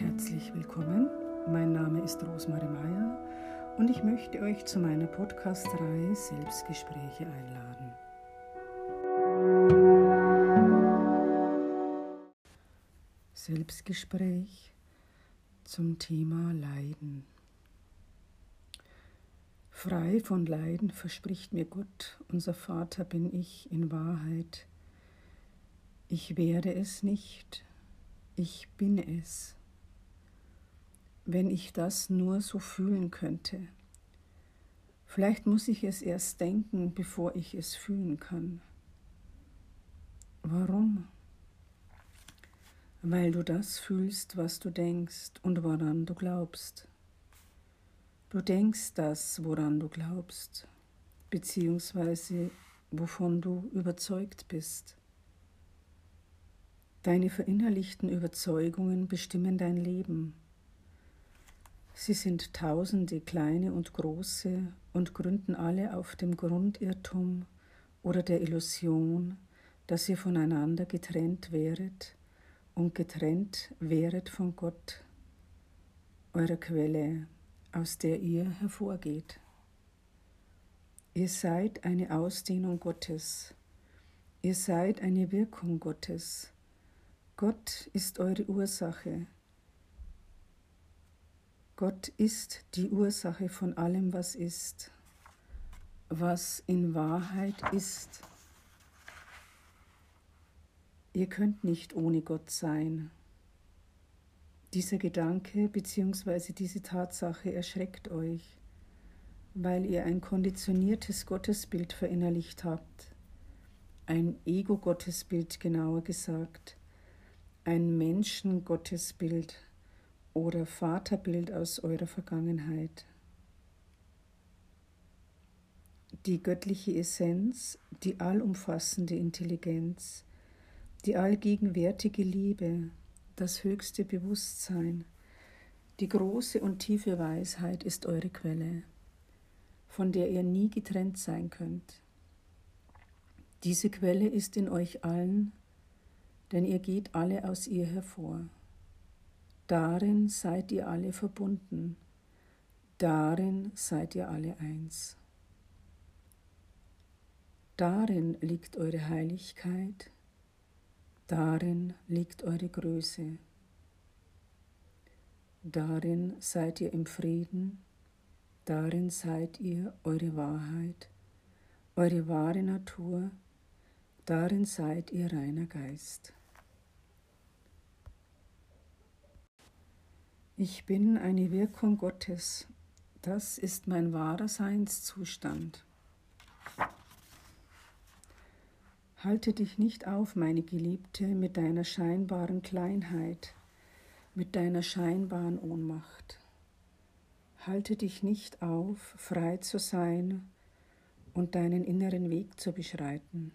herzlich willkommen. Mein Name ist Rosmarie Meyer und ich möchte euch zu meiner Podcast-Reihe Selbstgespräche einladen. Selbstgespräch zum Thema Leiden. Frei von Leiden verspricht mir Gott, unser Vater bin ich in Wahrheit. Ich werde es nicht, ich bin es. Wenn ich das nur so fühlen könnte. Vielleicht muss ich es erst denken, bevor ich es fühlen kann. Warum? Weil du das fühlst, was du denkst und woran du glaubst. Du denkst das, woran du glaubst, beziehungsweise wovon du überzeugt bist. Deine verinnerlichten Überzeugungen bestimmen dein Leben. Sie sind tausende kleine und große und gründen alle auf dem Grundirrtum oder der Illusion, dass ihr voneinander getrennt wäret und getrennt wäret von Gott, eurer Quelle, aus der ihr hervorgeht. Ihr seid eine Ausdehnung Gottes, ihr seid eine Wirkung Gottes, Gott ist eure Ursache. Gott ist die Ursache von allem, was ist, was in Wahrheit ist. Ihr könnt nicht ohne Gott sein. Dieser Gedanke bzw. diese Tatsache erschreckt euch, weil ihr ein konditioniertes Gottesbild verinnerlicht habt, ein Ego-Gottesbild genauer gesagt, ein Menschengottesbild oder Vaterbild aus eurer Vergangenheit. Die göttliche Essenz, die allumfassende Intelligenz, die allgegenwärtige Liebe, das höchste Bewusstsein, die große und tiefe Weisheit ist eure Quelle, von der ihr nie getrennt sein könnt. Diese Quelle ist in euch allen denn ihr geht alle aus ihr hervor. Darin seid ihr alle verbunden, darin seid ihr alle eins. Darin liegt eure Heiligkeit, darin liegt eure Größe. Darin seid ihr im Frieden, darin seid ihr eure Wahrheit, eure wahre Natur, darin seid ihr reiner Geist. Ich bin eine Wirkung Gottes. Das ist mein wahrer Seinszustand. Halte dich nicht auf, meine Geliebte, mit deiner scheinbaren Kleinheit, mit deiner scheinbaren Ohnmacht. Halte dich nicht auf, frei zu sein und deinen inneren Weg zu beschreiten.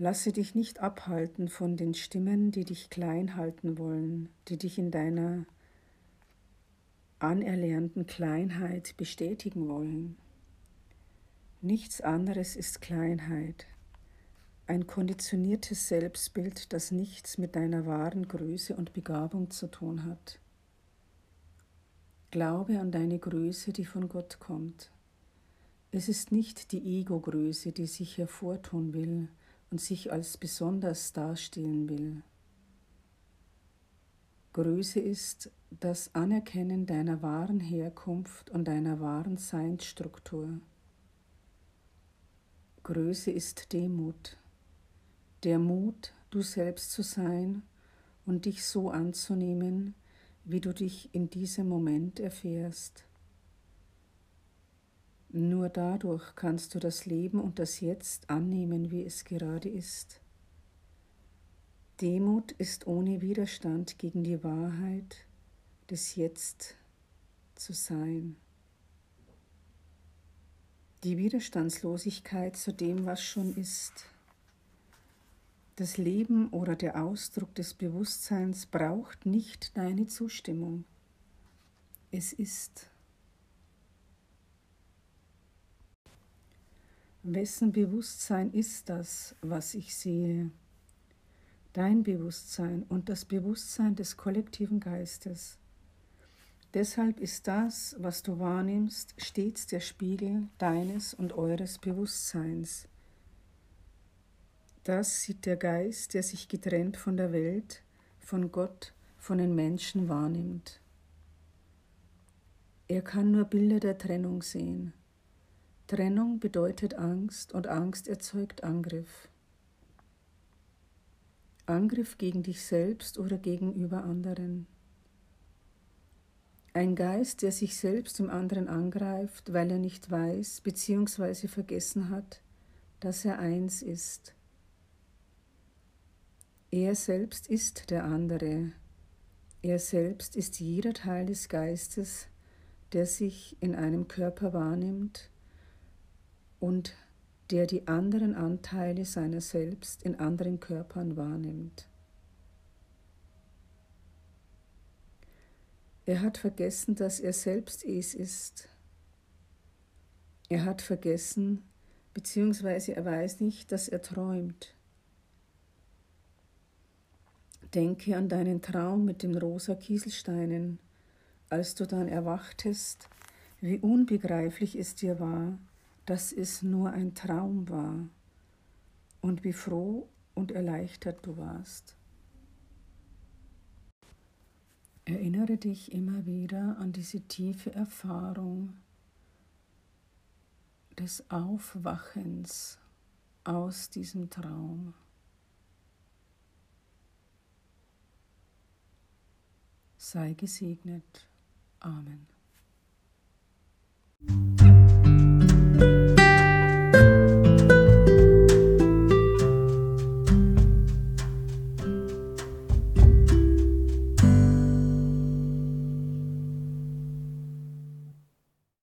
Lasse dich nicht abhalten von den Stimmen, die dich klein halten wollen, die dich in deiner anerlernten Kleinheit bestätigen wollen. Nichts anderes ist Kleinheit, ein konditioniertes Selbstbild, das nichts mit deiner wahren Größe und Begabung zu tun hat. Glaube an deine Größe, die von Gott kommt. Es ist nicht die Ego-Größe, die sich hervortun will, und sich als besonders darstellen will. Größe ist das Anerkennen deiner wahren Herkunft und deiner wahren Seinsstruktur. Größe ist Demut, der Mut, du selbst zu sein und dich so anzunehmen, wie du dich in diesem Moment erfährst. Nur dadurch kannst du das Leben und das Jetzt annehmen, wie es gerade ist. Demut ist ohne Widerstand gegen die Wahrheit des Jetzt zu sein. Die Widerstandslosigkeit zu dem, was schon ist. Das Leben oder der Ausdruck des Bewusstseins braucht nicht deine Zustimmung. Es ist. Wessen Bewusstsein ist das, was ich sehe? dein Bewusstsein und das Bewusstsein des kollektiven Geistes. Deshalb ist das, was du wahrnimmst, stets der Spiegel deines und eures Bewusstseins. Das sieht der Geist, der sich getrennt von der Welt, von Gott, von den Menschen wahrnimmt. Er kann nur Bilder der Trennung sehen. Trennung bedeutet Angst und Angst erzeugt Angriff. Angriff gegen dich selbst oder gegenüber anderen. Ein Geist, der sich selbst im anderen angreift, weil er nicht weiß bzw. vergessen hat, dass er eins ist. Er selbst ist der andere. Er selbst ist jeder Teil des Geistes, der sich in einem Körper wahrnimmt und der die anderen Anteile seiner selbst in anderen Körpern wahrnimmt. Er hat vergessen, dass er selbst es ist. Er hat vergessen, beziehungsweise er weiß nicht, dass er träumt. Denke an deinen Traum mit den rosa Kieselsteinen als du dann erwachtest, wie unbegreiflich es dir war, dass es nur ein Traum war und wie froh und erleichtert du warst. Erinnere dich immer wieder an diese tiefe Erfahrung des Aufwachens aus diesem Traum. Sei gesegnet. Amen.